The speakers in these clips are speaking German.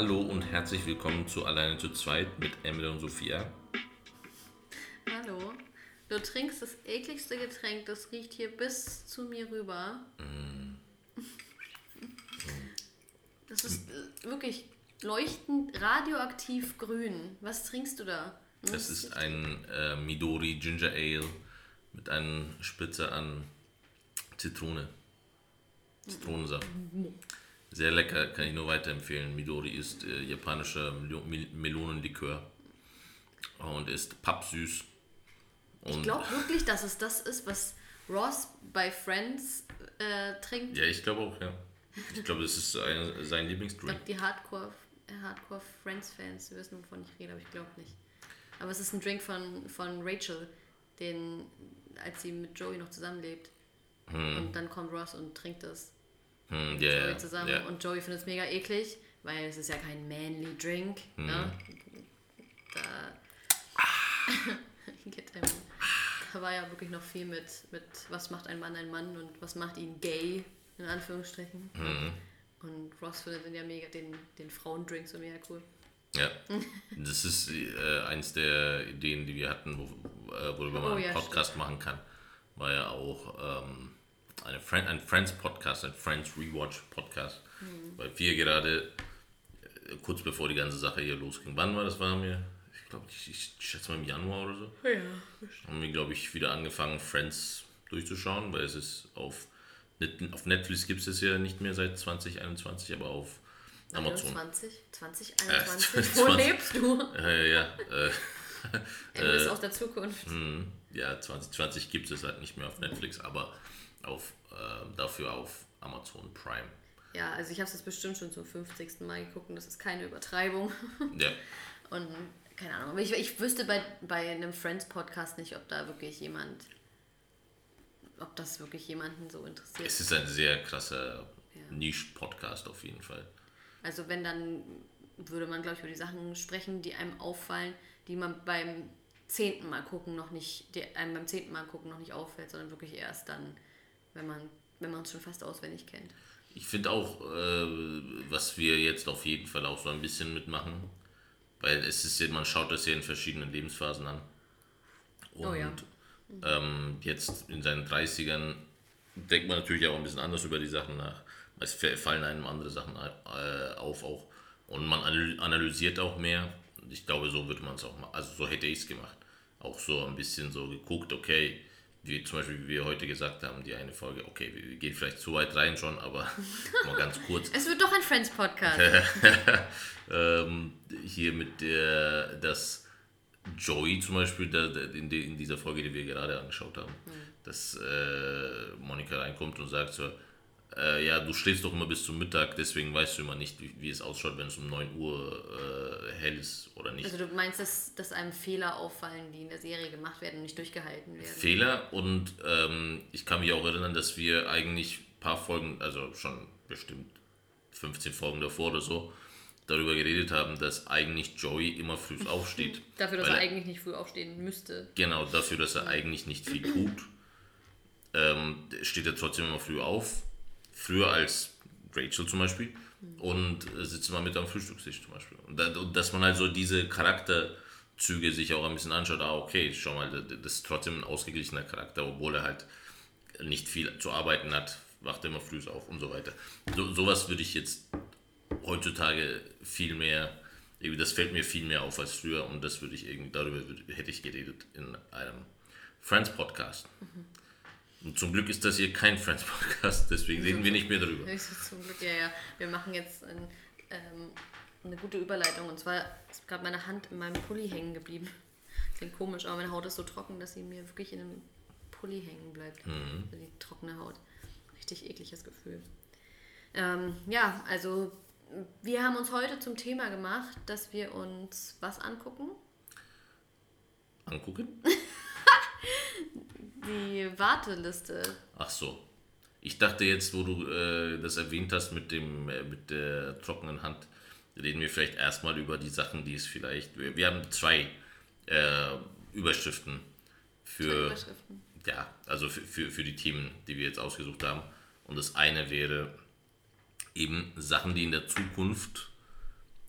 Hallo und herzlich willkommen zu Alleine zu zweit mit Emily und Sophia. Hallo. Du trinkst das ekligste Getränk, das riecht hier bis zu mir rüber. Das ist äh, wirklich leuchtend radioaktiv grün. Was trinkst du da? Hm? Das ist ein äh, Midori Ginger Ale mit einer Spitze an Zitrone. Zitronensaft. Sehr lecker, kann ich nur weiterempfehlen. Midori ist äh, japanischer Melo- Mel- Melonenlikör und ist pappsüß. Ich Und glaube wirklich, dass es das ist, was Ross bei Friends äh, trinkt. ja, ich glaube auch, ja. Ich glaube, das ist ein, sein Ich Lieblingsdrink. glaube, die Hardcore, äh, Hardcore Friends-Fans wissen, wovon ich rede, aber ich glaube nicht. Aber es ist ein Drink von, von Rachel, den, als sie mit Joey noch zusammenlebt. Und dann kommt Ross und trinkt das Hm, mit ja, Joey zusammen. ja. Und Joey findet es mega eklig, weil es ist ja kein manly Drink. Ne? Da, einem, da war ja wirklich noch viel mit, mit, was macht ein Mann ein Mann und was macht ihn gay, in Anführungsstrichen. Und Ross findet den ja mega, den, den Frauendrink so mega cool. Ja, das ist äh, eins der Ideen, die wir hatten, wo, äh, worüber man Oh einen ja, Podcast machen kann. War ja auch ähm, eine Friend, ein Friends-Podcast, ein Friends Rewatch-Podcast. Mhm. Weil wir gerade, äh, kurz bevor die ganze Sache hier losging, wann war das? War mir, ich glaube, ich, ich schätze mal im Januar oder so. Ja. Haben wir, glaube ich, wieder angefangen, Friends durchzuschauen, weil es ist auf, auf Netflix gibt es es ja nicht mehr seit 2021, aber auf Amazon. 20, 2021, Äh, wo 20. lebst du? Äh, ja, äh, Ende ist aus der Zukunft. Hm, ja, 2020 gibt es halt nicht mehr auf Netflix, aber auf, äh, dafür auf Amazon Prime. Ja, also ich habe es jetzt bestimmt schon zum 50. Mal geguckt und das ist keine Übertreibung. Ja, Und keine Ahnung, aber ich, ich wüsste bei, bei einem Friends-Podcast nicht, ob da wirklich jemand, ob das wirklich jemanden so interessiert. es ist ein sehr krasser Ja. Niche-Podcast auf jeden Fall. Also wenn dann würde man, glaube ich, über die Sachen sprechen, die einem auffallen, die man beim zehnten Mal gucken noch nicht, die einem beim zehnten Mal gucken noch nicht auffällt, sondern wirklich erst dann, wenn man wenn man es schon fast auswendig kennt. Ich finde auch, äh, was wir jetzt auf jeden Fall auch so ein bisschen mitmachen, weil es ist ja, man schaut das ja in verschiedenen Lebensphasen an. Und Oh ja. ähm, jetzt in seinen 30ern denkt man natürlich auch ein bisschen anders über die Sachen nach. Es fa- fallen einem andere Sachen äh, auf auch. Und man analy- analysiert auch mehr. Ich glaube, so würde man es auch machen. Also so hätte ich es gemacht. Auch so ein bisschen so geguckt, okay, wie zum Beispiel, wie wir heute gesagt haben, die eine Folge, okay, wir gehen vielleicht zu weit rein schon, aber mal ganz kurz. Es wird doch ein Friends-Podcast. ähm, hier mit der, dass Joey zum Beispiel da, in, in dieser Folge, die wir gerade angeschaut haben, dass äh, Monika reinkommt und sagt so, äh, ja, du schläfst doch immer bis zum Mittag, deswegen weißt du immer nicht, wie, wie es ausschaut, wenn es um 9 Uhr äh, hell ist oder nicht. Also du meinst, dass, dass einem Fehler auffallen, die in der Serie gemacht werden und nicht durchgehalten werden. Fehler und ähm, ich kann mich auch erinnern, dass wir eigentlich ein paar Folgen, also schon bestimmt 15 Folgen davor oder so, darüber geredet haben, dass eigentlich Joey immer früh aufsteht. Dafür, dass Weil er eigentlich nicht früh aufstehen müsste. Genau, dafür, dass er eigentlich nicht viel tut, ähm, steht er trotzdem immer früh auf. Früher als Rachel zum Beispiel. Und äh, sitzt immer mit am Frühstückstisch zum Beispiel. Und, und dass man halt so diese Charakterzüge sich auch ein bisschen anschaut. Ah, okay, schau mal, das ist trotzdem ein ausgeglichener Charakter, obwohl er halt nicht viel zu arbeiten hat, wacht er immer früh auf und so weiter. So, sowas würde ich jetzt heutzutage viel mehr, das fällt mir viel mehr auf als früher und das würde ich irgendwie, darüber hätte ich geredet in einem Friends-Podcast. Und zum Glück ist das hier kein Friends-Podcast, deswegen reden wir nicht mehr darüber. Höchstens zum Glück, ja, ja. Wir machen jetzt ein, ähm, eine gute Überleitung. Und zwar ist gerade meine Hand in meinem Pulli hängen geblieben. Klingt komisch, aber meine Haut ist so trocken, dass sie mir wirklich in einem Pulli hängen bleibt. Mhm. Also die trockene Haut. Richtig ekliges Gefühl. Ähm, ja, also wir haben uns heute zum Thema gemacht, dass wir uns was angucken? Angucken? Die Warteliste. Ach so. Ich dachte jetzt, wo du äh, das erwähnt hast mit, dem, äh, mit der trockenen Hand, reden wir vielleicht erstmal über die Sachen, die es vielleicht. Wir, wir haben zwei äh, Überschriften für. Überschriften. Ja, also für, für, für die Themen, die wir jetzt ausgesucht haben. Und das eine wäre eben Sachen, die in der Zukunft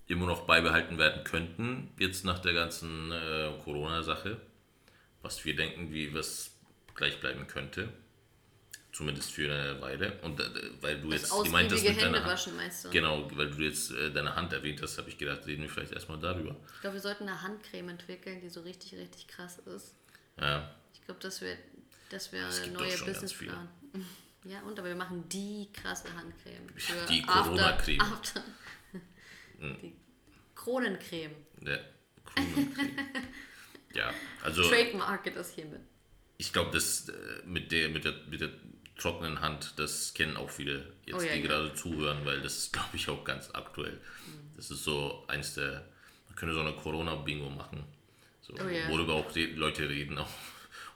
immer noch beibehalten werden könnten, jetzt nach der ganzen äh, Corona-Sache. Was wir denken, wie was gleich bleiben könnte. Zumindest für eine Weile. Und äh, weil du Das jetzt gemeint hast mit deiner Hände Hand. waschen, meinst du? Genau, weil du jetzt äh, deine Hand erwähnt hast, habe ich gedacht, reden wir vielleicht erstmal darüber. Ich glaube, wir sollten eine Handcreme entwickeln, die so richtig, richtig krass ist. Ja, Ich glaube, das wäre das wär schon ganz Businessplan. Ja, und aber wir machen die krasse Handcreme. Für Die Corona-Creme. after- Die Kronencreme. der Kronencreme. ja, also Trademarket das hiermit. Ich glaube, das äh, mit der, mit, der, mit der trockenen Hand, das kennen auch viele jetzt, Oh ja, die ja. gerade zuhören, weil das ist, glaube ich, auch ganz aktuell. Mhm. Das ist so eins der, man könnte so eine Corona-Bingo machen, so, Oh ja. worüber auch die Leute reden auch.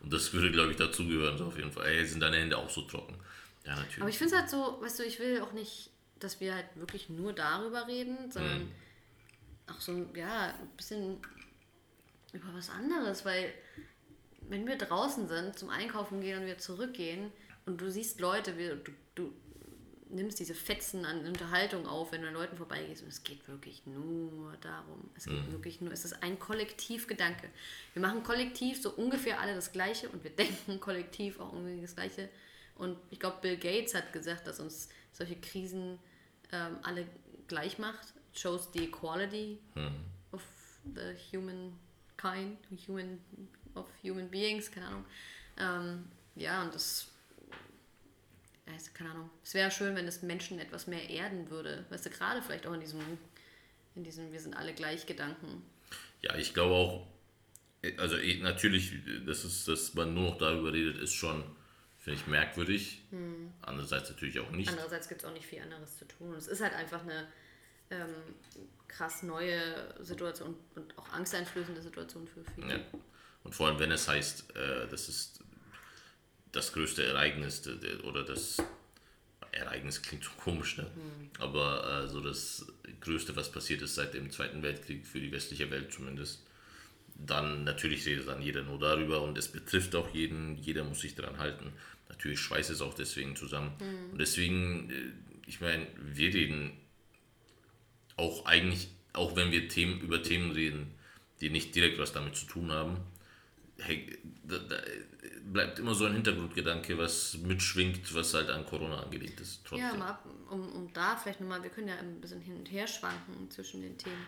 Und das würde, glaube ich, dazugehören, so auf jeden Fall. Ey, sind deine Hände auch so trocken? Ja, Aber natürlich. ich finde es halt so, weißt du, ich will auch nicht, dass wir halt wirklich nur darüber reden, sondern Mhm. auch so, ja, ein bisschen über was anderes, weil wenn wir draußen sind, zum Einkaufen gehen und wir zurückgehen und du siehst Leute, wie, du, du nimmst diese Fetzen an Unterhaltung auf, wenn du an Leuten vorbeigehst und es geht wirklich nur darum. Es geht wirklich nur, es ist ein Kollektivgedanke. Wir machen kollektiv so ungefähr alle das Gleiche und wir denken kollektiv auch irgendwie das Gleiche. Und ich glaube, Bill Gates hat gesagt, dass uns solche Krisen ähm, alle gleich macht. It shows the equality of the human kind, human, of human beings, keine Ahnung. Ähm, ja, und das, ist- keine Ahnung. Es wäre schön, wenn es Menschen etwas mehr erden würde. Weißt du, gerade vielleicht auch in diesem, in diesem Wir sind alle gleich Gedanken. Ja, ich glaube auch, also eh, natürlich, das ist, dass man nur noch darüber redet, ist schon, finde ich, merkwürdig. Andererseits natürlich auch nicht. Andererseits gibt es auch nicht viel anderes zu tun. Und es ist halt einfach eine ähm, krass neue Situation und auch angsteinflößende Situation für viele. Ja. Und vor allem, wenn es heißt, äh, das ist das größte Ereignis der- der- oder das Ereignis klingt so komisch, ne? aber äh, so das Größte, was passiert ist seit dem Zweiten Weltkrieg, für die westliche Welt zumindest, dann natürlich redet dann jeder nur darüber und es betrifft auch jeden, jeder muss sich daran halten. Natürlich schweißt es auch deswegen zusammen. Und deswegen, äh, ich meine, wir reden auch eigentlich, auch wenn wir Themen über Themen reden, die nicht direkt was damit zu tun haben, hey, da, da bleibt immer so ein Hintergrundgedanke, was mitschwingt, was halt an Corona angelegt ist. Trotzdem. Ja, mal ab, um, um da vielleicht nochmal, wir können ja ein bisschen hin und her schwanken zwischen den Themen.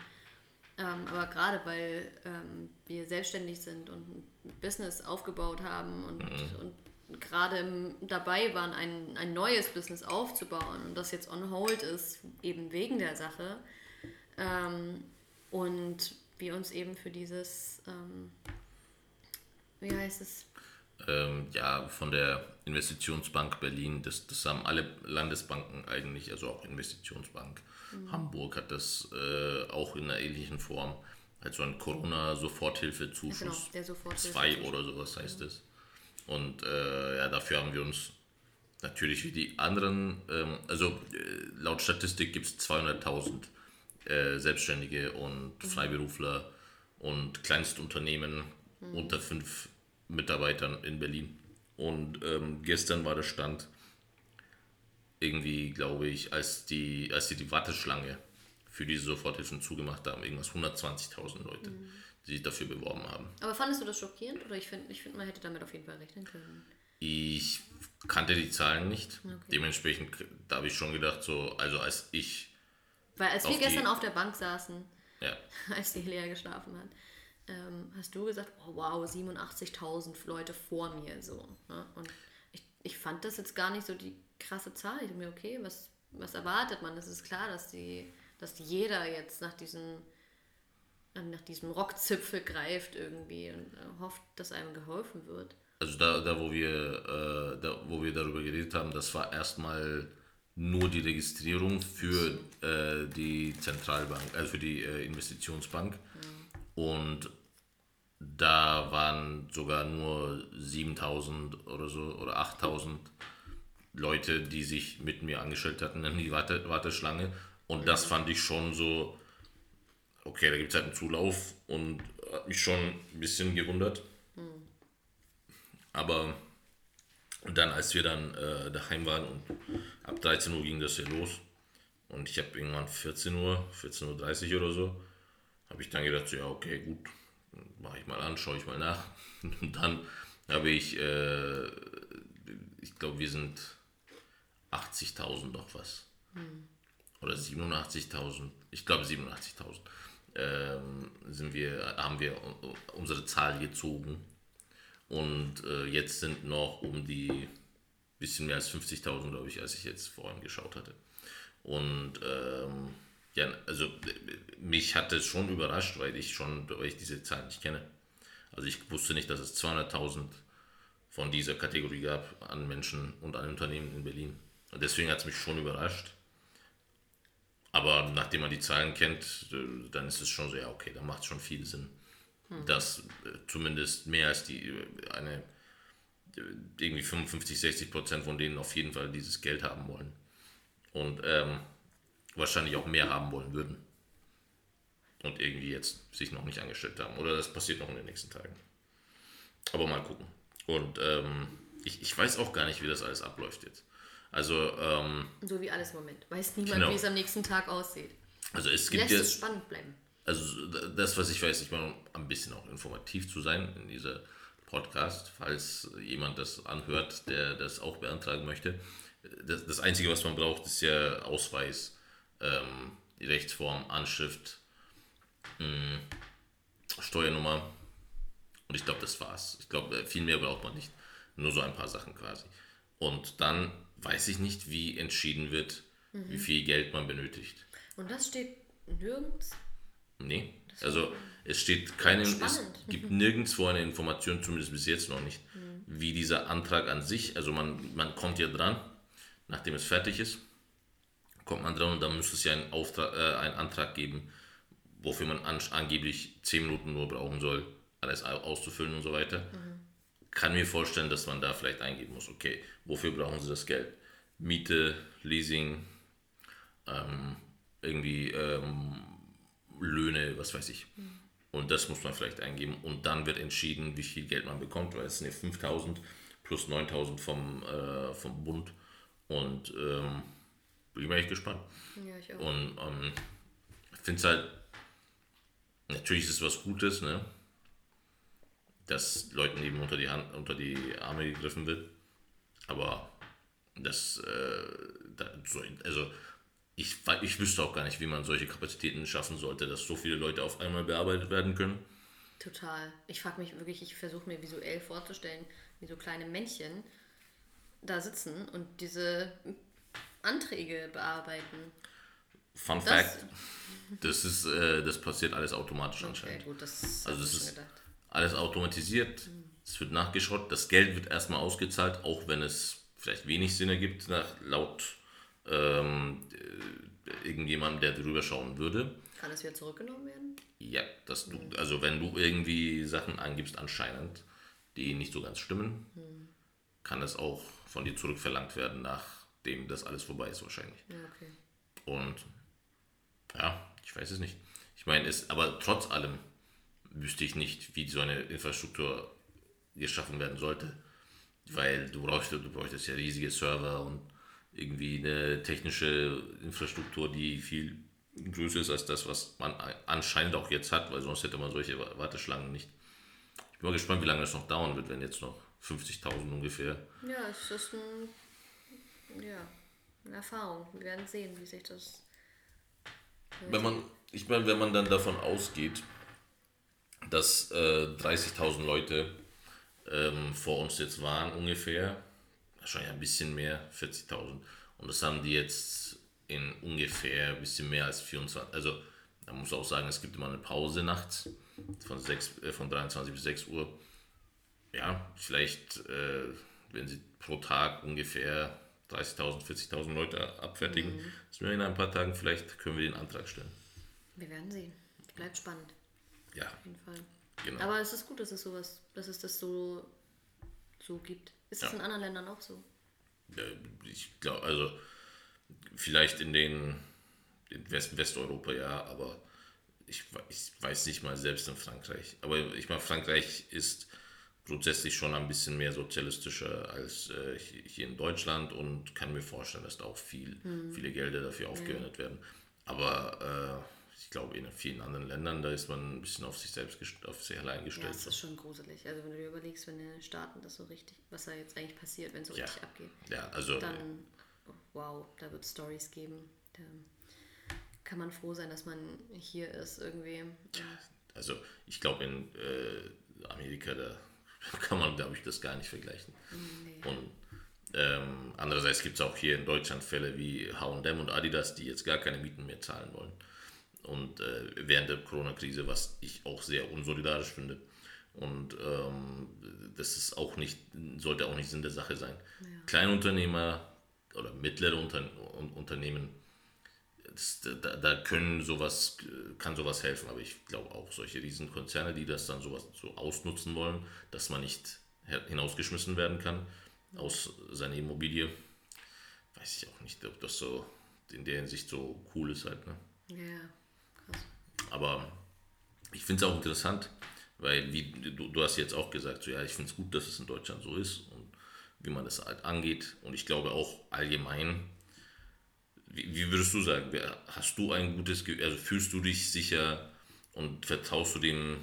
Ähm, aber gerade weil ähm, wir selbstständig sind und ein Business aufgebaut haben und, und gerade dabei waren, ein, ein neues Business aufzubauen und das jetzt on hold ist, eben wegen der Sache. Ähm, und wir uns eben für dieses, ähm, wie heißt es? ähm, ja, von der Investitionsbank Berlin, das, das haben alle Landesbanken eigentlich, also auch Investitionsbank. Hamburg hat das äh, auch in einer ähnlichen Form, halt so ein Corona-Soforthilfezuschuss. Genau, der Soforthilfe- Zwei oder sowas heißt es. Und äh, ja, dafür haben wir uns natürlich wie die anderen, ähm, also äh, laut Statistik gibt es 200.000 äh, Selbstständige und Freiberufler und Kleinstunternehmen unter fünf Mitarbeitern in Berlin. Und ähm, gestern war der Stand irgendwie, glaube ich, als die, als sie die Warteschlange für diese Soforthilfen zugemacht haben, irgendwas 120.000 Leute, die sich dafür beworben haben. Aber fandest du das schockierend? Oder ich finde, ich find, man hätte damit auf jeden Fall rechnen können. Ich kannte die Zahlen nicht. Dementsprechend, da habe ich schon gedacht, so, also als ich, Weil als wir Auf die- gestern auf der Bank saßen, ja, als die Lea geschlafen hat, ähm, hast du gesagt, oh, wow, 87.000 Leute vor mir so. Ne? Und ich, ich fand das jetzt gar nicht so die krasse Zahl. Ich dachte mir, okay, was, was erwartet man? Es ist klar, dass, die, dass jeder jetzt nach diesem, nach diesem Rockzipfel greift irgendwie und äh, hofft, dass einem geholfen wird. also da, da, wo wir, äh, da, wo wir darüber geredet haben, das war erstmal nur die Registrierung für äh, die Zentralbank, also für die äh, Investitionsbank. Und da waren sogar nur 7000 oder so oder 8000 Leute, die sich mit mir angestellt hatten in die Warte, Warteschlange. Und das fand ich schon so, okay, da gibt es halt einen Zulauf und hat mich schon ein bisschen gewundert. Aber dann, als wir dann äh, daheim waren und ab 13 Uhr ging das ja los, Und ich habe irgendwann 14 Uhr, 14.30 Uhr oder so, habe ich dann gedacht, so, ja, okay, gut, mache ich mal an, schaue ich mal nach. Und dann habe ich, äh, ich glaube, wir sind 80.000 noch was. Hm. Oder 87.000, ich glaube 87.000. Ähm, sind wir, haben wir unsere Zahl gezogen. Und äh, jetzt sind noch um die bisschen mehr als 50.000, glaube ich, als ich jetzt vorhin geschaut hatte. Und ähm, ja, also mich hat es schon überrascht, weil ich schon, weil ich diese Zahl nicht kenne. Also ich wusste nicht, dass es 200.000 von dieser Kategorie gab an Menschen und an Unternehmen in Berlin. Und deswegen hat es mich schon überrascht. Aber nachdem man die Zahlen kennt, äh, dann ist es schon so, ja, okay, da macht es schon viel Sinn, hm. dass äh, zumindest mehr als die äh, eine irgendwie 55, 60 Prozent von denen auf jeden Fall dieses Geld haben wollen. Und ähm, wahrscheinlich auch mehr haben wollen würden. Und irgendwie jetzt sich noch nicht angestellt haben. Oder das passiert noch in den nächsten Tagen. Aber mal gucken. Und ähm, ich, ich weiß auch gar nicht, wie das alles abläuft jetzt. Also, ähm, so wie alles im Moment. Weiß niemand, genau. wie es am nächsten Tag aussieht. Also es gibt Lässt jetzt, es spannend bleiben. Also das, was ich weiß, ich meine, um ein bisschen auch informativ zu sein in dieser Podcast, falls jemand das anhört, der das auch beantragen möchte. Das, das Einzige, was man braucht, ist ja Ausweis, ähm, Rechtsform, Anschrift, mh, hm, Steuernummer und ich glaube, das war's. Ich glaube, viel mehr braucht man nicht. Nur so ein paar Sachen quasi. Und dann weiß ich nicht, wie entschieden wird, mhm. wie viel Geld man benötigt. Und das steht nirgends? Nee. Also es steht keine, es gibt nirgendwo eine Information, zumindest bis jetzt noch nicht, mhm. wie dieser Antrag an sich, also man, man kommt ja dran, nachdem es fertig ist, kommt man dran und dann müsste es ja einen, Auftrag, äh, einen Antrag geben, wofür man an, angeblich 10 Minuten nur brauchen soll, alles auszufüllen und so weiter. Mhm. Kann mir vorstellen, dass man da vielleicht eingeben muss, okay, wofür brauchen Sie das Geld? Miete, Leasing, ähm, irgendwie ähm, Löhne, was weiß ich. Mhm. Und das muss man vielleicht eingeben. Und dann wird entschieden, wie viel Geld man bekommt, weil es sind ja 5000 plus 9000 vom, äh, vom Bund. Und ähm, bin ich mal echt gespannt. Ja, ich auch. Und ähm, ich finde es halt, natürlich ist es was Gutes, ne? dass Leuten eben unter die, Hand, unter die Arme gegriffen wird. Aber das, äh, also ich, ich wüsste auch gar nicht, wie man solche Kapazitäten schaffen sollte, dass so viele Leute auf einmal bearbeitet werden können. Total. Ich frage mich wirklich, ich versuche mir visuell vorzustellen, wie so kleine Männchen da sitzen und diese Anträge bearbeiten. Fun das, Fact: Das ist, äh, das passiert alles automatisch okay, anscheinend. Gut, das also das ist gedacht. alles automatisiert. Mhm. Es wird nachgeschaut. Das Geld wird erstmal ausgezahlt, auch wenn es vielleicht wenig Sinn ergibt, nach, laut ähm, irgendjemandem, der drüber schauen würde. Kann es wieder zurückgenommen werden? Ja, dass du, also wenn du irgendwie Sachen angibst anscheinend, die nicht so ganz stimmen, hm. kann es auch von dir zurückverlangt werden, nachdem das alles vorbei ist wahrscheinlich. Okay. Und ja, ich weiß es nicht. Ich meine, es, aber trotz allem wüsste ich nicht, wie so eine Infrastruktur geschaffen werden sollte. Weil du brauchst, du bräuchtest ja riesige Server und irgendwie eine technische Infrastruktur, die viel größer ist als das, was man anscheinend auch jetzt hat, weil sonst hätte man solche Warteschlangen nicht. Ich bin mal gespannt, wie lange es noch dauern wird, wenn jetzt noch 50.000 ungefähr. Ja, es ist ein, ja, eine Erfahrung. Wir werden sehen, wie sich das. Wenn man, ich meine, wenn man dann davon ausgeht, dass äh, 30.000 Leute ähm, vor uns jetzt waren ungefähr, wahrscheinlich ein bisschen mehr, 40.000. Und das haben die jetzt in ungefähr ein bisschen mehr als 24. Also, da muss auch sagen, es gibt immer eine Pause nachts von, 6, äh, von 23 bis 6 Uhr. Ja, vielleicht, äh, wenn sie pro Tag ungefähr 30.000, 40.000 Leute abfertigen, mhm. dass wir in ein paar Tagen vielleicht können wir den Antrag stellen. Wir werden sehen. Bleibt spannend. Ja. Auf jeden Fall. Genau. Aber es ist gut, dass es sowas, dass es das so, so gibt. Ist das ja. in anderen Ländern auch so? Ja, ich glaube, also vielleicht in den in West Westeuropa ja, aber ich, ich weiß nicht mal selbst in Frankreich. Aber ich meine, Frankreich ist grundsätzlich schon ein bisschen mehr sozialistischer als äh, hier in Deutschland und kann mir vorstellen, dass da auch viel, mhm. viele Gelder dafür aufgewendet werden. Aber äh, ich glaube, in vielen anderen Ländern, da ist man ein bisschen auf sich selbst, auf sich allein gestellt. Ja, das ist schon gruselig. Also wenn du dir überlegst, wenn die Staaten das so richtig, was da jetzt eigentlich passiert, wenn es so ja. richtig abgeht. Ja, also. Dann, wow, da wird es Stories geben. Da kann man froh sein, dass man hier ist irgendwie. Ja, also ich glaube in äh, Amerika, da kann man, glaube ich, das gar nicht vergleichen. Nee. Und ähm, andererseits gibt es auch hier in Deutschland Fälle wie H&M und Adidas, die jetzt gar keine Mieten mehr zahlen wollen. Und äh, während der Corona-Krise, was ich auch sehr unsolidarisch finde. Und ähm, das ist auch nicht, sollte auch nicht Sinn der Sache sein. Ja. Kleinunternehmer oder mittlere Unter Unternehmen, das, da, da, können sowas, kann sowas helfen. Aber ich glaube auch solche Riesenkonzerne, die das dann sowas so ausnutzen wollen, dass man nicht hinausgeschmissen werden kann aus seiner Immobilie, weiß ich auch nicht, ob das so in der Hinsicht so cool ist halt. Ne? Ja, krass. Aber ich finde es auch interessant, weil wie du, du hast jetzt auch gesagt, so ja, ich finde es gut, dass es in Deutschland so ist und wie man das halt angeht. Und ich glaube auch allgemein, wie, wie würdest du sagen, hast du ein gutes, also fühlst du dich sicher und vertraust du dem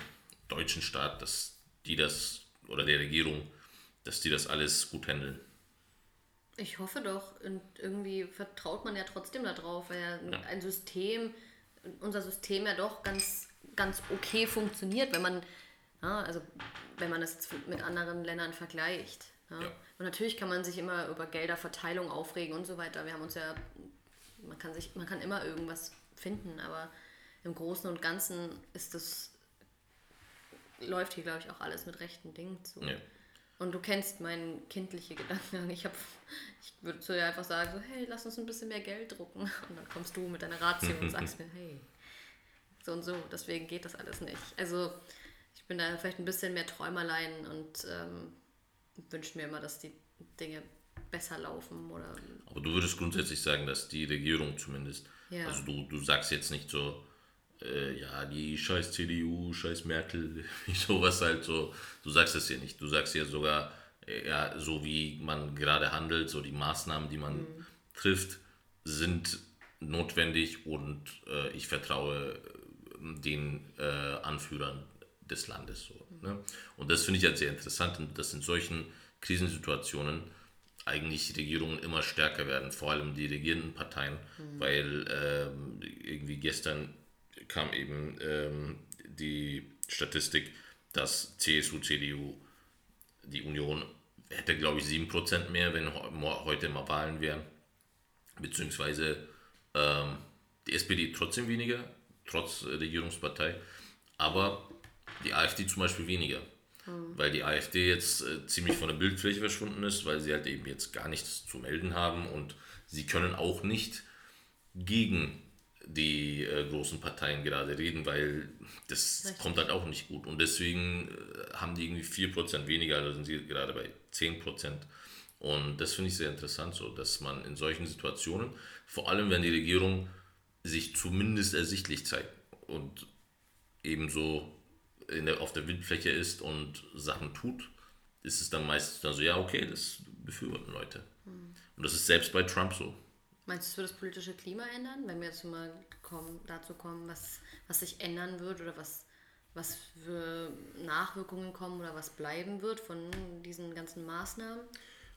deutschen Staat, dass die das oder der Regierung, dass die das alles gut handeln? Ich hoffe doch. Und irgendwie vertraut man ja trotzdem darauf, weil ja, ja. ein System, unser System ja doch ganz, ganz okay funktioniert, wenn man, ja, also wenn man das mit anderen Ländern vergleicht. Und natürlich kann man sich immer über Gelderverteilung aufregen und so weiter. Wir haben uns ja, man kann sich, man kann immer irgendwas finden, aber im Großen und Ganzen ist das, läuft hier, glaube ich, auch alles mit rechten Dingen zu. Ja. Und du kennst meinen kindliche Gedanken. Ich, hab, ich würde zu dir einfach sagen, so, hey, lass uns ein bisschen mehr Geld drucken. Und dann kommst du mit deiner Ratio und sagst mir, hey, so und so, deswegen geht das alles nicht. Also ich bin da vielleicht ein bisschen mehr Träumerlein und ähm, wünsche mir immer, dass die Dinge besser laufen. Oder Aber du würdest grundsätzlich sagen, dass die Regierung zumindest, ja. also du, du sagst jetzt nicht so, äh, ja, die scheiß CDU, scheiß Merkel, sowas halt so, du sagst es ja nicht. Du sagst ja sogar, äh, ja, so wie man gerade handelt, so die Maßnahmen, die man mhm. trifft, sind notwendig und äh, ich vertraue äh, den äh, Anführern des Landes. So, ne? Und das finde ich halt sehr interessant, dass in solchen Krisensituationen eigentlich Regierungen immer stärker werden, vor allem die regierenden Parteien, mhm. weil ähm, irgendwie gestern kam eben ähm, die Statistik, dass CSU, CDU, die Union hätte, glaube ich, 7% mehr, wenn heute mal Wahlen wären, beziehungsweise ähm, die SPD trotzdem weniger, trotz Regierungspartei, aber die AfD zum Beispiel weniger. Mhm. Weil die AfD jetzt äh, ziemlich von der Bildfläche verschwunden ist, weil sie halt eben jetzt gar nichts zu melden haben und sie können auch nicht gegen die äh, großen Parteien gerade reden, weil das Richtig. kommt halt auch nicht gut. Und deswegen äh, haben die irgendwie 4% weniger, also sind sie gerade bei 10%. Und das finde ich sehr interessant, so dass man in solchen Situationen, vor allem wenn die Regierung sich zumindest ersichtlich zeigt und ebenso der, auf der Wildfläche ist und Sachen tut, ist es dann meistens dann so, ja, okay, das befürworten Leute. Mhm. Und das ist selbst bei Trump so. Meinst du, es wird das politische Klima ändern, wenn wir jetzt mal kommen, dazu kommen, was, was sich ändern wird oder was, was für Nachwirkungen kommen oder was bleiben wird von diesen ganzen Maßnahmen?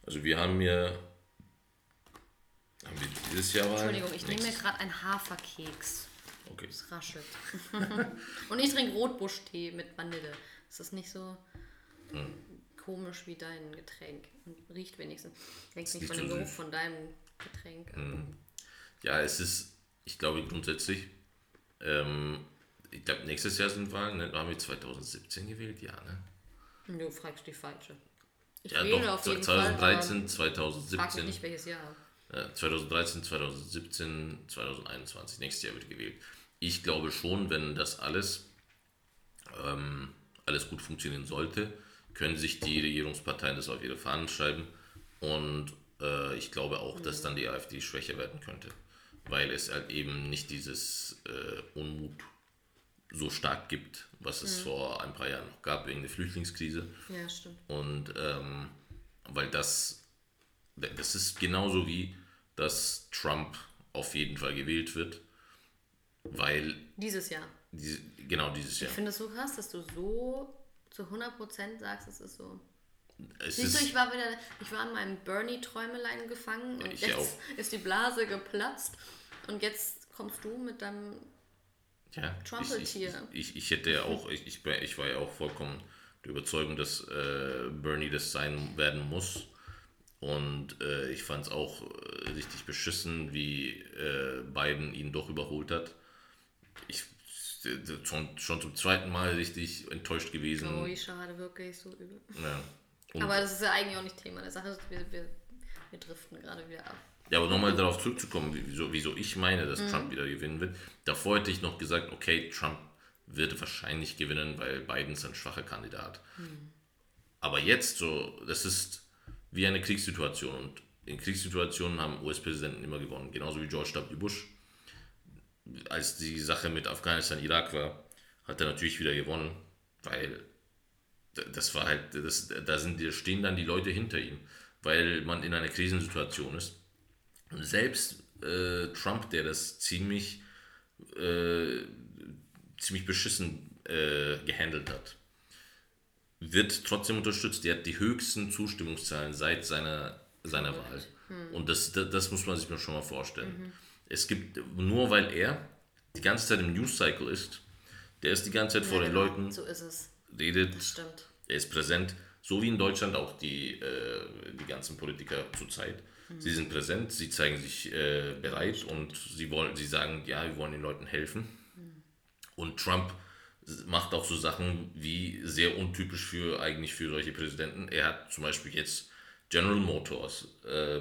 Also wir haben ja haben wir dieses Jahr Entschuldigung, ich nehme mir gerade einen Haferkeks. Okay. Es raschelt. Und ich trinke Rotbuschtee mit Vanille. Ist das nicht so hm. komisch wie dein Getränk? Und riecht wenigstens. Denkst nicht von dem Geruch von deinem Getränk. Hm. Ja, es ist, ich glaube grundsätzlich, ähm, ich glaube nächstes Jahr sind Wahlen, ne? haben wir 2017 gewählt, ja, ne? Du fragst die falsche. Ich ja, wähle doch, auf jeden 2013, Fall, 2017. Frag mich nicht welches Jahr. 2013, 2017, 2021, nächstes Jahr wird gewählt. Ich glaube schon, wenn das alles, ähm, alles gut funktionieren sollte, können sich die Regierungsparteien das auf ihre Fahnen schreiben und äh, ich glaube auch, dass dann die AfD schwächer werden könnte, weil es halt eben nicht dieses äh, Unmut so stark gibt, was es vor ein paar Jahren noch gab, wegen der Flüchtlingskrise. Ja, stimmt. Und ähm, weil das, das ist genauso wie, dass Trump auf jeden Fall gewählt wird, weil, Dieses Jahr. diese, genau dieses Jahr. Ich finde es so krass, dass du so zu 100% sagst, es ist so. Es Siehst du, ich war wieder, ich war in meinem Bernie-Träumelein gefangen und ich jetzt auch. ist die Blase geplatzt und jetzt kommst du mit deinem ja, ich, ich, Trumpeltier. ich, ich hätte ja auch, ich, ich, war- ich war ja auch vollkommen der Überzeugung, dass äh, Bernie das sein werden muss. Und äh, ich fand es auch äh, richtig beschissen, wie äh, Biden ihn doch überholt hat. Ich äh, schon, schon zum zweiten Mal richtig enttäuscht gewesen. Oh, wie schade, wirklich so übel. Ja. Und, Aber das ist ja eigentlich auch nicht Thema der Sache. Wir, wir, wir driften gerade wieder ab. ja, aber nochmal darauf zurückzukommen, wie- wieso, wieso ich meine, Mhm. dass Trump wieder gewinnen wird. Davor hätte ich noch gesagt, okay, Trump wird wahrscheinlich gewinnen, weil Biden ist ein schwacher Kandidat. Mhm. Aber jetzt so, das ist wie eine Kriegssituation und in Kriegssituationen haben US-Präsidenten immer gewonnen, genauso wie George W. Bush. Als die Sache mit Afghanistan, Irak war, hat er natürlich wieder gewonnen, weil das war halt, das, da sind, stehen dann die Leute hinter ihm, weil man in einer Krisensituation ist. Und selbst äh, Trump, der das ziemlich, äh, ziemlich beschissen äh, gehandelt hat, wird trotzdem unterstützt. Der hat die höchsten Zustimmungszahlen seit seiner, seiner Wahl. Und das, das, das muss man sich mal schon mal vorstellen. Es gibt, nur weil er die ganze Zeit im News-Cycle ist, der ist die ganze Zeit vor Ja, den genau, Leuten, So ist es. redet, Stimmt. er ist präsent, so wie in Deutschland auch die, äh, die ganzen Politiker zurzeit. Sie sind präsent, sie zeigen sich äh, bereit und sie wollen, sie sagen, ja, wir wollen den Leuten helfen. Und Trump macht auch so Sachen wie sehr untypisch für eigentlich für solche Präsidenten. Er hat zum Beispiel jetzt General Motors, äh,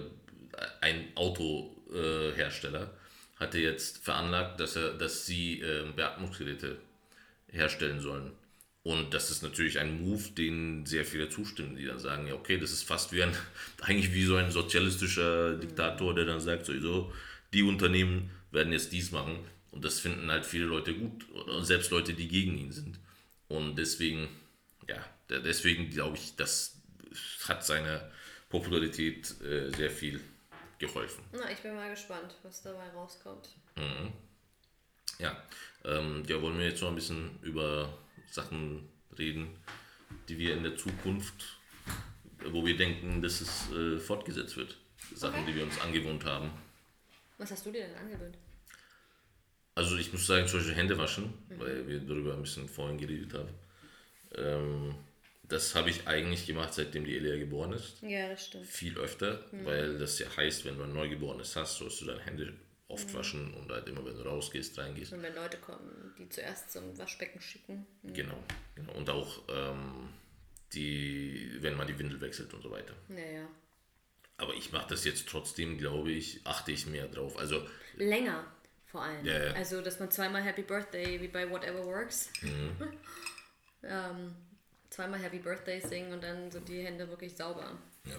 ein Autohersteller, äh, hatte jetzt veranlagt, dass er, dass sie äh, Beatmungsgeräte herstellen sollen. Und das ist natürlich ein Move, den sehr viele zustimmen, die dann sagen, ja okay, das ist fast wie ein, eigentlich wie so ein sozialistischer Diktator, der dann sagt, sowieso, die Unternehmen werden jetzt dies machen. Und das finden halt viele Leute gut, selbst Leute, die gegen ihn sind. Und deswegen, ja, deswegen glaube ich, das hat seiner Popularität äh, sehr viel geholfen. Na, ich bin mal gespannt, was dabei rauskommt. Ja, ähm, ja, wollen wir jetzt noch ein bisschen über Sachen reden, die wir in der Zukunft, wo wir denken, dass es äh, fortgesetzt wird. Sachen, Okay. die wir uns angewohnt haben. Was hast du dir denn angewöhnt? Also ich muss sagen, zum Beispiel Hände waschen, weil wir darüber ein bisschen vorhin geredet haben. Ähm, das habe ich eigentlich gemacht, seitdem die Elia geboren ist. Ja, das stimmt. Viel öfter, weil das ja heißt, wenn du ein Neugeborenes hast, sollst du deine Hände oft waschen und halt immer, wenn du rausgehst, reingehst. Und wenn Leute kommen, die zuerst zum Waschbecken schicken. Genau, genau. Und auch ähm, die, wenn man die Windel wechselt und so weiter. Ja, ja. Aber ich mache das jetzt trotzdem, glaube ich, achte ich mehr drauf. Also Länger vor allem. Ja, ja. Also, dass man zweimal Happy Birthday wie bei Whatever Works. Mhm. ähm, zweimal Happy Birthday singen und dann sind die Hände wirklich sauber. ja,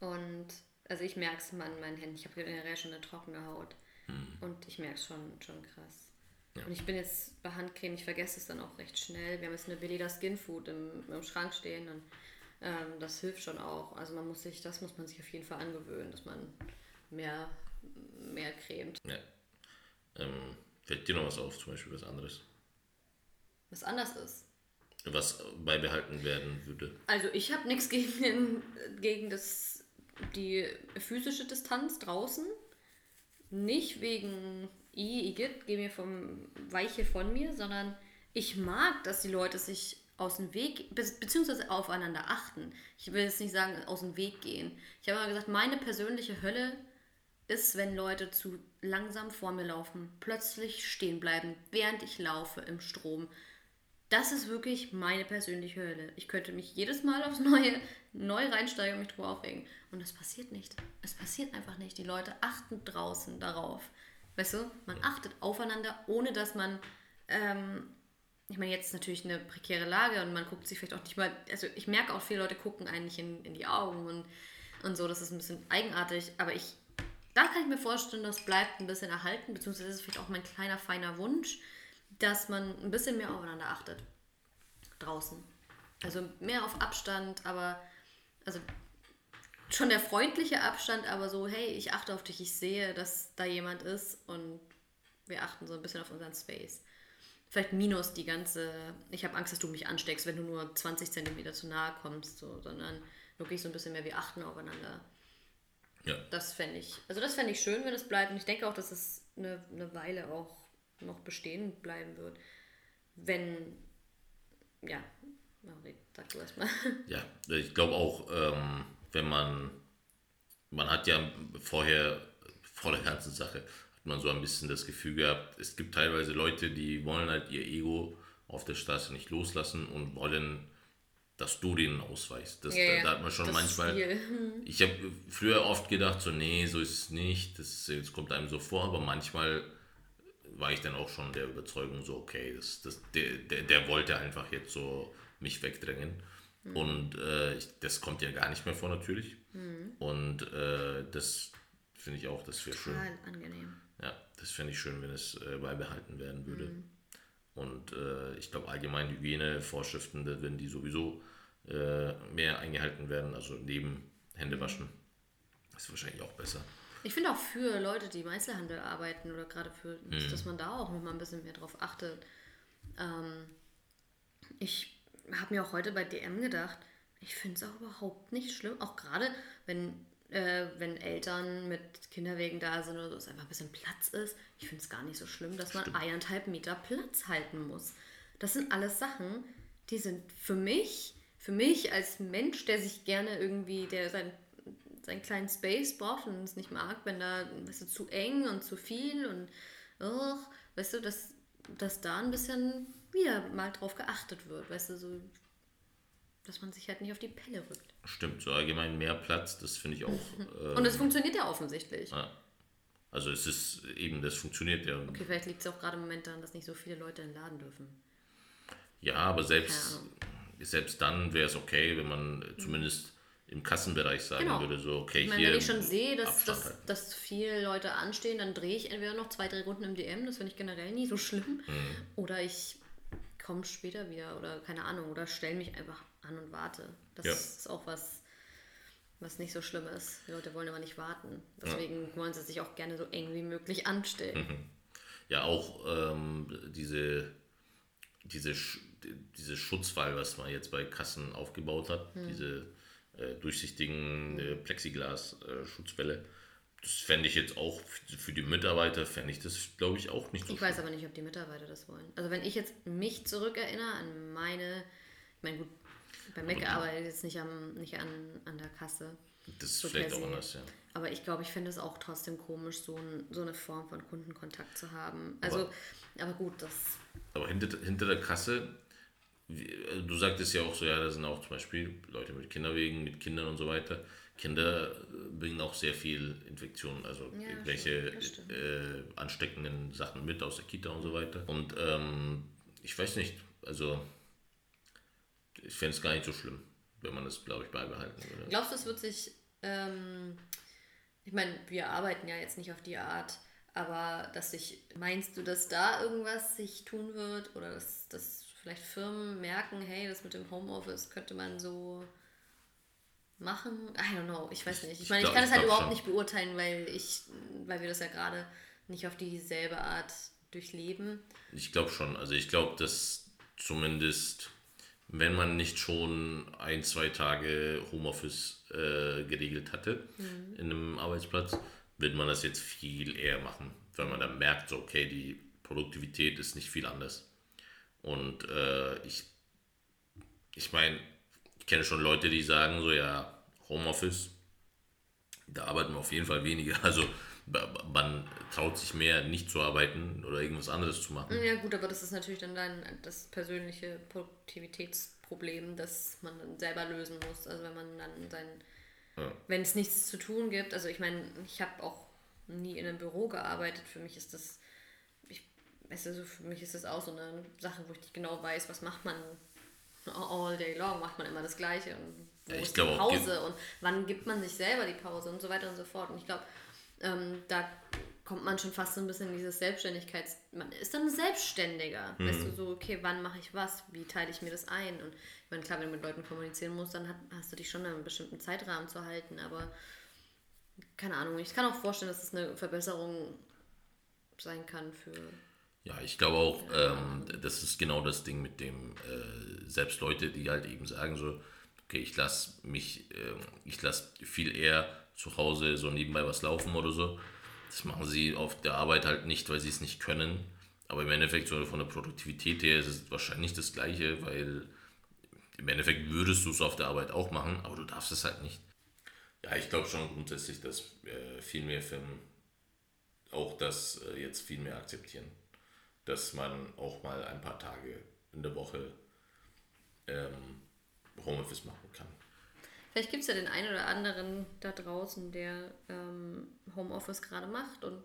Und also ich merke es an meinen Händen. Ich habe generell schon eine trockene Haut. Mhm. Und ich merke es schon, schon krass. Und ich bin jetzt bei Handcreme, ich vergesse es dann auch recht schnell. Wir haben jetzt eine Beleda Skin Food im, im Schrank stehen und ähm, das hilft schon auch. Also man muss sich, das muss man sich auf jeden Fall angewöhnen, dass man mehr, mehr cremt. ja. Ähm, fällt dir noch was auf, zum Beispiel was anderes, Was anders ist. was beibehalten werden würde? Also ich habe nichts gegen, den- gegen das, die physische Distanz draußen. Nicht wegen I, Igitt, geh mir vom Weiche von mir, sondern ich mag, dass die Leute sich aus dem Weg, be beziehungsweise aufeinander achten. Ich will jetzt nicht sagen, aus dem Weg gehen. Ich habe immer gesagt, meine persönliche Hölle ist, wenn Leute zu langsam vor mir laufen, plötzlich stehen bleiben, während ich laufe im Strom. Das ist wirklich meine persönliche Hölle. Ich könnte mich jedes Mal aufs Neue neu reinsteigen und mich drüber aufregen. Und das passiert nicht. Es passiert einfach nicht. Die Leute achten draußen darauf. Weißt du, man achtet aufeinander, ohne dass man. Ähm, ich meine, jetzt ist natürlich eine prekäre Lage und man guckt sich vielleicht auch nicht mal. Also, ich merke auch, viele Leute gucken eigentlich in, in die Augen und, und so. Das ist ein bisschen eigenartig. Aber ich. Da kann ich mir vorstellen, das bleibt ein bisschen erhalten, beziehungsweise ist vielleicht auch mein kleiner, feiner Wunsch, dass man ein bisschen mehr aufeinander achtet. Draußen. Also mehr auf Abstand, aber also schon der freundliche Abstand, aber so, hey, ich achte auf dich, ich sehe, dass da jemand ist und wir achten so ein bisschen auf unseren Space. Vielleicht minus die ganze, ich habe Angst, dass du mich ansteckst, wenn du nur 20 Zentimeter zu nahe kommst, so, sondern wirklich so ein bisschen mehr, wir achten aufeinander. Ja. Das fände ich, also das fände ich schön, wenn es bleibt. Und ich denke auch, dass es eine, eine Weile auch noch bestehen bleiben wird. Wenn, ja, sag du erstmal. Ja, ich glaube auch, ähm, wenn man, man hat ja vorher, vor der ganzen Sache, hat man so ein bisschen das Gefühl gehabt, es gibt teilweise Leute, die wollen halt ihr Ego auf der Straße nicht loslassen und wollen, dass du denen ausweichst. Das, Ja, da, da hat man schon das manchmal, Spiel. ich habe früher oft gedacht, so, nee, so ist es nicht, das, das kommt einem so vor, aber manchmal war ich dann auch schon der Überzeugung, so, okay, das, das, der, der, der wollte einfach jetzt so mich wegdrängen. Und äh, ich, das kommt ja gar nicht mehr vor, natürlich. Und äh, das finde ich auch, das wäre schön. Angenehm. Ja, das fände ich schön, wenn es äh, beibehalten werden würde. Und äh, ich glaube, allgemein Hygienevorschriften, wenn die sowieso äh, mehr eingehalten werden, also neben Händewaschen, ist wahrscheinlich auch besser. Ich finde auch für Leute, die im Einzelhandel arbeiten oder gerade für, dass man da auch noch mal ein bisschen mehr drauf achtet. Ähm, ich habe mir auch heute bei DM gedacht, ich finde es auch überhaupt nicht schlimm, auch gerade wenn, äh, wenn Eltern mit Kinderwegen da sind oder so, es einfach ein bisschen Platz ist. Ich finde es gar nicht so schlimm, dass man eineinhalb Meter Platz halten muss. Das sind alles Sachen, die sind für mich, für mich als Mensch, der sich gerne irgendwie, der sein seinen kleinen Space braucht und es nicht mag, wenn da weißt du, zu eng und zu viel und ugh, weißt du, dass, dass da ein bisschen wieder mal drauf geachtet wird, weißt du, so dass man sich halt nicht auf die Pelle rückt. Stimmt, so allgemein mehr Platz, das finde ich auch. Äh, Und es funktioniert ja offensichtlich. ja. Also es ist eben, das funktioniert ja. Okay, vielleicht liegt es auch gerade im Moment daran, dass nicht so viele Leute in den Laden dürfen. Ja, aber selbst. Selbst dann wäre es okay, wenn man zumindest im Kassenbereich sagen Genau. würde, so okay, Ich meine, hier wenn ich schon sehe, dass, dass, dass viele Leute anstehen, dann drehe ich entweder noch zwei, drei Runden im DM, das finde ich generell nie so schlimm. Mhm. Oder ich komme später wieder oder keine Ahnung, oder stelle mich einfach an und warte. Das Ja. ist auch was, was nicht so schlimm ist. Die Leute wollen aber nicht warten. Deswegen wollen sie sich auch gerne so eng wie möglich anstellen. Ja, auch ähm, diese, diese, Sch- diese Schutzwall, was man jetzt bei Kassen aufgebaut hat, Hm. diese äh, durchsichtigen äh, Plexiglas-Schutzwälle, das fände ich jetzt auch für die Mitarbeiter, fände ich das, glaube ich, auch nicht so Ich weiß aber nicht, ob die Mitarbeiter das wollen. Also wenn ich jetzt mich zurückerinnere an meine, ich meine gut, bei Mac arbeite ich jetzt nicht, am, nicht an, an der Kasse. Das ist so vielleicht auch anders, ja. Aber ich glaube, ich finde es auch trotzdem komisch, so, ein, so eine Form von Kundenkontakt zu haben. Also, aber, gut, das. Aber hinter, hinter der Kasse, du sagtest ja auch so, ja, da sind auch zum Beispiel Leute mit Kinderwegen, mit Kindern und so weiter. Kinder äh, bringen auch sehr viel Infektionen, also Ja, irgendwelche das äh, ansteckenden Sachen mit aus der Kita und so weiter. Und ähm, ich weiß nicht, also ich fände es gar nicht so schlimm, wenn man das, glaube ich, beibehalten würde. Glaubst du, es wird sich. Ähm, ich meine, wir arbeiten ja jetzt nicht auf die Art, aber dass sich. Meinst du, dass da irgendwas sich tun wird? Oder dass, dass vielleicht Firmen merken, hey, das mit dem Homeoffice könnte man so machen? I don't know, ich weiß nicht. Ich meine, ich kann es halt überhaupt schon. nicht beurteilen, weil ich, weil wir das ja gerade nicht auf dieselbe Art durchleben. Ich glaube schon. Also ich glaube, dass zumindest, wenn man nicht schon ein, zwei Tage Homeoffice äh, geregelt hatte in einem Arbeitsplatz, wird man das jetzt viel eher machen, weil man dann merkt, so, okay, die Produktivität ist nicht viel anders. Und äh, ich, ich meine, ich kenne schon Leute, die sagen so, ja, Homeoffice, da arbeiten wir auf jeden Fall weniger. Also man traut sich mehr, nicht zu arbeiten oder irgendwas anderes zu machen. Ja gut, aber das ist natürlich dann dein, das persönliche Produktivitätsproblem, das man dann selber lösen muss. Also wenn man dann sein, Ja. wenn es nichts zu tun gibt, also ich meine, ich habe auch nie in einem Büro gearbeitet. Für mich ist das, weißt du, so für mich ist das auch so eine Sache, wo ich nicht genau weiß, was macht man all day long, macht man immer das Gleiche und wo ich ist die Pause und wann gibt man sich selber die Pause und so weiter und so fort. Und ich glaube, ähm, da kommt man schon fast so ein bisschen in dieses Selbstständigkeits... Man ist dann Selbstständiger. Mhm. Weißt du, so, okay, wann mache ich was? Wie teile ich mir das ein? Und ich meine, klar, wenn du mit Leuten kommunizieren musst, dann hast du dich schon an einen bestimmten Zeitrahmen zu halten, aber keine Ahnung. Ich kann auch vorstellen, dass es eine Verbesserung sein kann für... Ja, ich glaube auch, ähm, das ist genau das Ding mit dem, äh, selbst Leute, die halt eben sagen so, okay, ich lasse mich, äh, ich lasse viel eher zu Hause so nebenbei was laufen oder so. Das machen sie auf der Arbeit halt nicht, weil sie es nicht können. Aber im Endeffekt, so von der Produktivität her, ist es wahrscheinlich das Gleiche, weil im Endeffekt würdest du es auf der Arbeit auch machen, aber du darfst es halt nicht. Ja, ich glaube schon grundsätzlich, dass äh, viel mehr Firmen auch das äh, jetzt viel mehr akzeptieren. Dass man auch mal ein paar Tage in der Woche ähm, Homeoffice machen kann. Vielleicht gibt es ja den einen oder anderen da draußen, der ähm, Homeoffice gerade macht. Und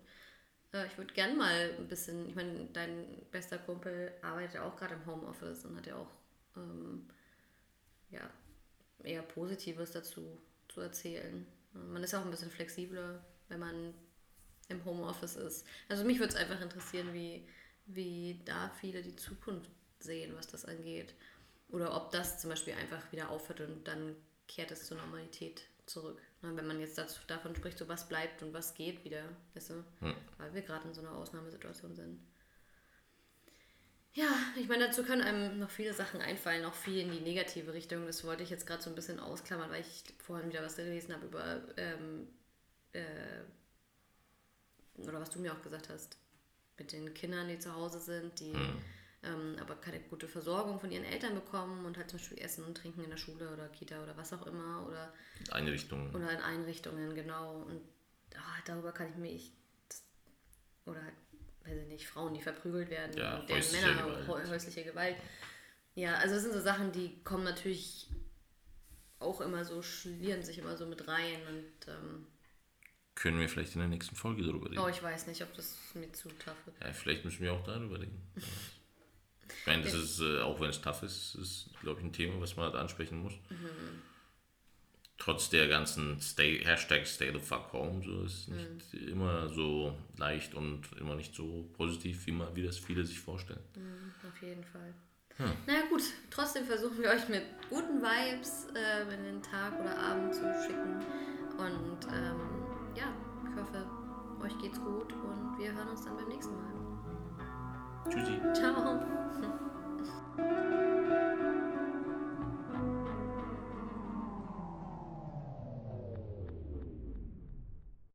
äh, ich würde gern mal ein bisschen, ich meine, dein bester Kumpel arbeitet ja auch gerade im Homeoffice und hat ja auch ähm, ja, eher Positives dazu zu erzählen. Man ist ja auch ein bisschen flexibler, wenn man im Homeoffice ist. Also mich würde es einfach interessieren, wie, wie da viele die Zukunft sehen, was das angeht. Oder ob das zum Beispiel einfach wieder aufhört und dann kehrt es zur Normalität zurück. Na, wenn man jetzt dazu, davon spricht, so was bleibt und was geht wieder, weißt du? Hm. Weil wir gerade in so einer Ausnahmesituation sind. Ja, ich meine, dazu können einem noch viele Sachen einfallen, auch viel in die negative Richtung. Das wollte ich jetzt gerade so ein bisschen ausklammern, weil ich vorhin wieder was gelesen habe über, ähm, äh, oder was du mir auch gesagt hast, mit den Kindern, die zu Hause sind, die Hm. ähm, aber keine gute Versorgung von ihren Eltern bekommen und halt zum Beispiel Essen und Trinken in der Schule oder Kita oder was auch immer oder, Einrichtungen. oder in Einrichtungen, genau. Und ah, darüber kann ich mich, oder halt, weiß ich nicht, Frauen, die verprügelt werden Ja, und deren Männer, Gewalt. häu- häusliche Gewalt. Ja, also das sind so Sachen, die kommen natürlich auch immer so, schlieren sich immer so mit rein und ähm, Können wir vielleicht in der nächsten Folge darüber reden? oh, ich weiß nicht, ob das mir zu tough wird. Ja, vielleicht müssen wir auch darüber reden. Ich meine, das ist, äh, auch wenn es tough ist, ist, glaube ich, ein Thema, was man halt ansprechen muss. Trotz der ganzen Stay, Hashtag Stay the fuck home, so ist nicht immer so leicht und immer nicht so positiv, wie, man, wie das viele sich vorstellen. Auf jeden Fall. Naja gut, trotzdem versuchen wir euch mit guten Vibes äh, in den Tag oder Abend zu schicken. Und ähm, ja, ich hoffe, euch geht's gut und wir hören uns dann beim nächsten Mal. Tschüssi. Ciao.